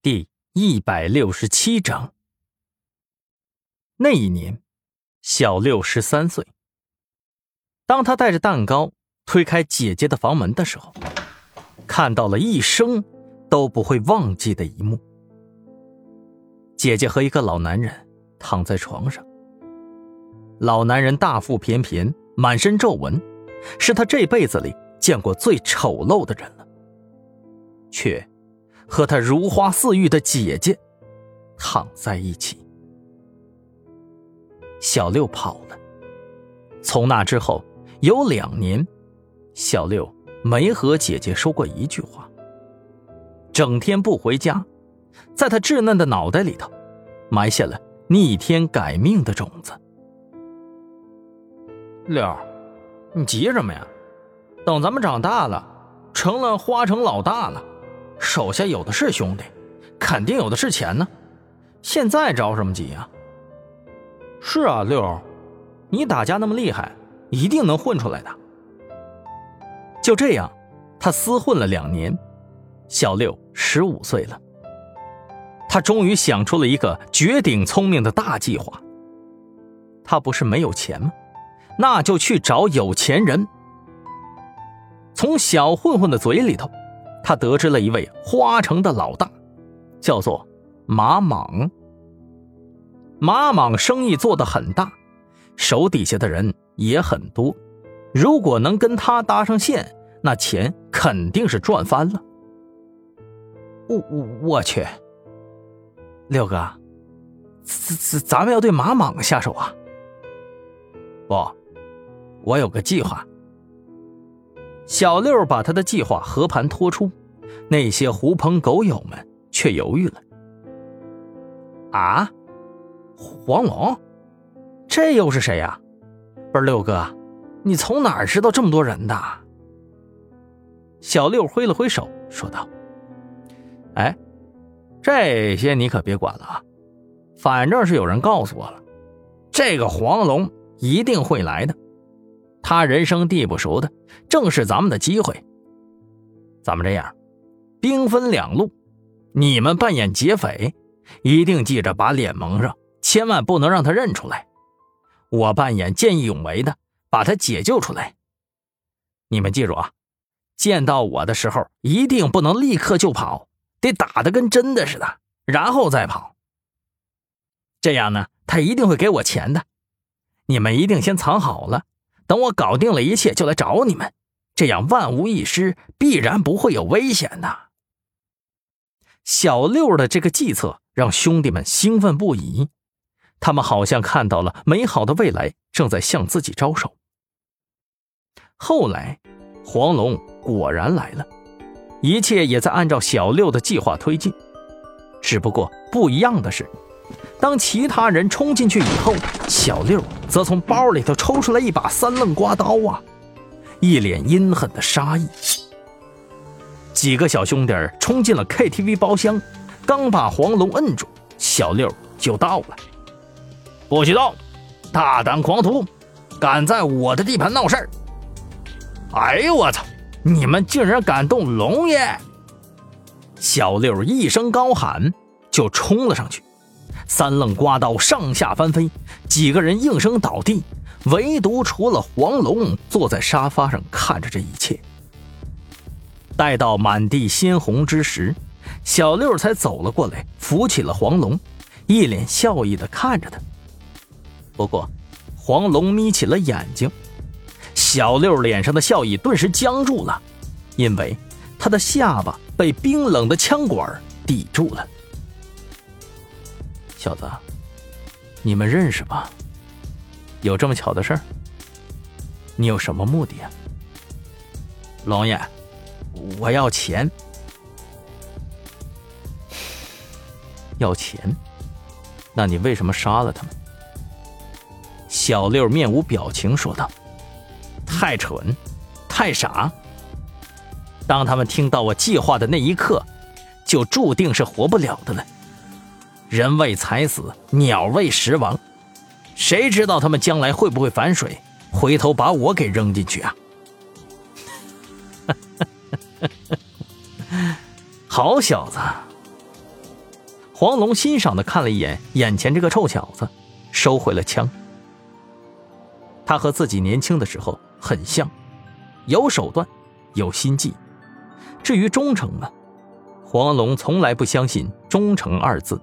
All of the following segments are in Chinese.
第一百六十七章。那一年，小六十三岁。当他带着蛋糕推开姐姐的房门的时候，看到了一生都不会忘记的一幕：姐姐和一个老男人躺在床上。老男人大腹便便，满身皱纹，是他这辈子里见过最丑陋的人了，却。和他如花似玉的姐姐躺在一起。小六跑了。从那之后有两年，小六没和姐姐说过一句话，整天不回家，在他稚嫩的脑袋里头埋下了逆天改命的种子。六，你急什么呀？等咱们长大了，成了花城老大了。手下有的是兄弟，肯定有的是钱呢。现在着什么急啊？是啊，六，你打架那么厉害，一定能混出来的。就这样，他厮混了两年，小六十五岁了。他终于想出了一个绝顶聪明的大计划。他不是没有钱吗？那就去找有钱人。从小混混的嘴里头。他得知了一位花城的老大，叫做马莽。马莽生意做得很大，手底下的人也很多。如果能跟他搭上线，那钱肯定是赚翻了。我我我去，六哥，咱咱咱们要对马莽下手啊？不，我有个计划。小六把他的计划和盘托出，那些狐朋狗友们却犹豫了。啊，黄龙，这又是谁呀？不是六哥，你从哪儿知道这么多人的？小六挥了挥手说道：“哎，这些你可别管了啊，反正是有人告诉我了，这个黄龙一定会来的。”他人生地不熟的，正是咱们的机会。咱们这样，兵分两路，你们扮演劫匪，一定记着把脸蒙上，千万不能让他认出来。我扮演见义勇为的，把他解救出来。你们记住啊，见到我的时候，一定不能立刻就跑，得打的跟真的似的，然后再跑。这样呢，他一定会给我钱的。你们一定先藏好了。等我搞定了一切，就来找你们，这样万无一失，必然不会有危险的。小六的这个计策让兄弟们兴奋不已，他们好像看到了美好的未来正在向自己招手。后来，黄龙果然来了，一切也在按照小六的计划推进，只不过不一样的是。当其他人冲进去以后，小六则从包里头抽出来一把三棱刮刀啊，一脸阴狠的杀意。几个小兄弟冲进了 KTV 包厢，刚把黄龙摁住，小六就到了。不许动！大胆狂徒，敢在我的地盘闹事儿！哎呦我操！你们竟然敢动龙爷！小六一声高喊，就冲了上去。三愣刮刀上下翻飞，几个人应声倒地，唯独除了黄龙坐在沙发上看着这一切。待到满地鲜红之时，小六才走了过来，扶起了黄龙，一脸笑意的看着他。不过，黄龙眯起了眼睛，小六脸上的笑意顿时僵住了，因为他的下巴被冰冷的枪管抵住了。小子，你们认识吧？有这么巧的事儿？你有什么目的啊？龙爷，我要钱。要钱？那你为什么杀了他们？小六面无表情说道：“太蠢，太傻。当他们听到我计划的那一刻，就注定是活不了的了。”人为财死，鸟为食亡，谁知道他们将来会不会反水，回头把我给扔进去啊？好小子，黄龙欣赏的看了一眼眼前这个臭小子，收回了枪。他和自己年轻的时候很像，有手段，有心计。至于忠诚嘛，黄龙从来不相信“忠诚”二字。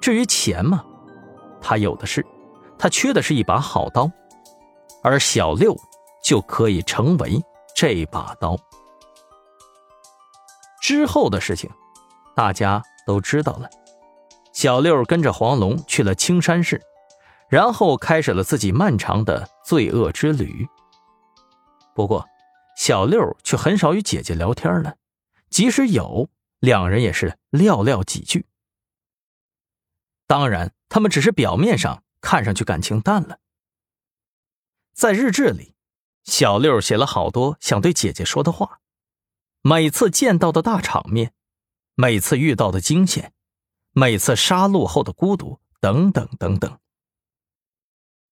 至于钱嘛，他有的是，他缺的是一把好刀，而小六就可以成为这把刀。之后的事情，大家都知道了。小六跟着黄龙去了青山市，然后开始了自己漫长的罪恶之旅。不过，小六却很少与姐姐聊天了，即使有，两人也是寥寥几句。当然，他们只是表面上看上去感情淡了。在日志里，小六写了好多想对姐姐说的话。每次见到的大场面，每次遇到的惊险，每次杀戮后的孤独，等等等等。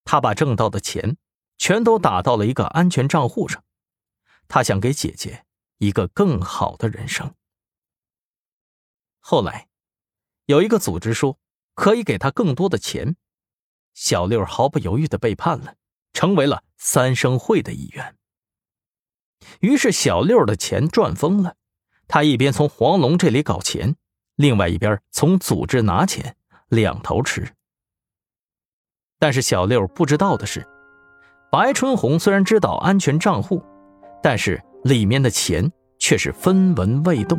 他把挣到的钱全都打到了一个安全账户上，他想给姐姐一个更好的人生。后来，有一个组织说可以给他更多的钱，小六毫不犹豫的背叛了，成为了三生会的一员。于是小六的钱赚疯了，他一边从黄龙这里搞钱，另外一边从组织拿钱，两头吃。但是小六不知道的是，白春红虽然知道安全账户，但是里面的钱却是分文未动。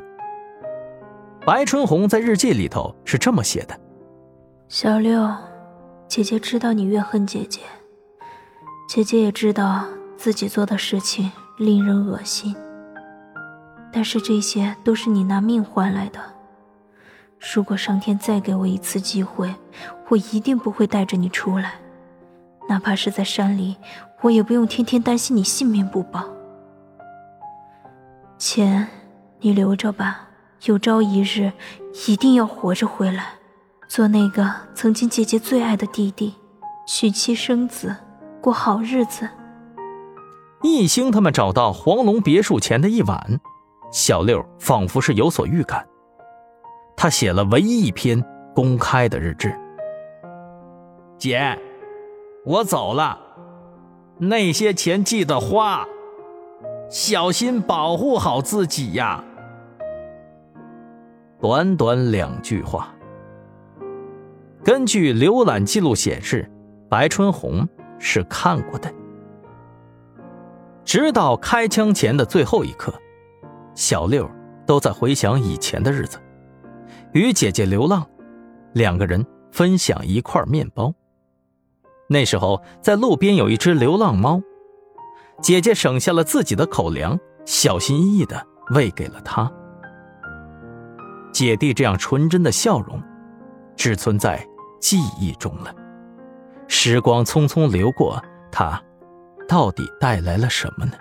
白春红在日记里头是这么写的：“小六，姐姐知道你怨恨姐姐，姐姐也知道自己做的事情。”令人恶心，但是这些都是你拿命换来的。如果上天再给我一次机会，我一定不会带着你出来，哪怕是在山里，我也不用天天担心你性命不保。钱，你留着吧，有朝一日一定要活着回来，做那个曾经姐姐最爱的弟弟，娶妻生子，过好日子。一星他们找到黄龙别墅前的一晚，小六仿佛是有所预感。他写了唯一一篇公开的日志。姐，我走了，那些钱记得花，小心保护好自己呀。短短两句话。根据浏览记录显示，白春红是看过的。直到开枪前的最后一刻，小六都在回想以前的日子，与姐姐流浪，两个人分享一块面包。那时候在路边有一只流浪猫，姐姐省下了自己的口粮，小心翼翼的喂给了他。姐弟这样纯真的笑容，只存在记忆中了。时光匆匆流过，他。到底带来了什么呢？